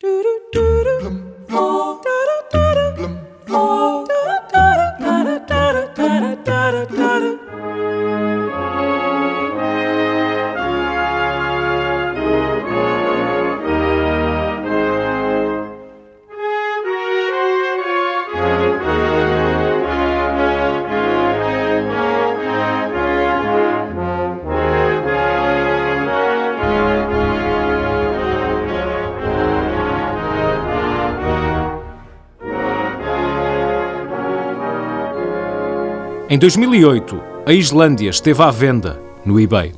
Do do do do. Em 2008, a Islândia esteve à venda no eBay.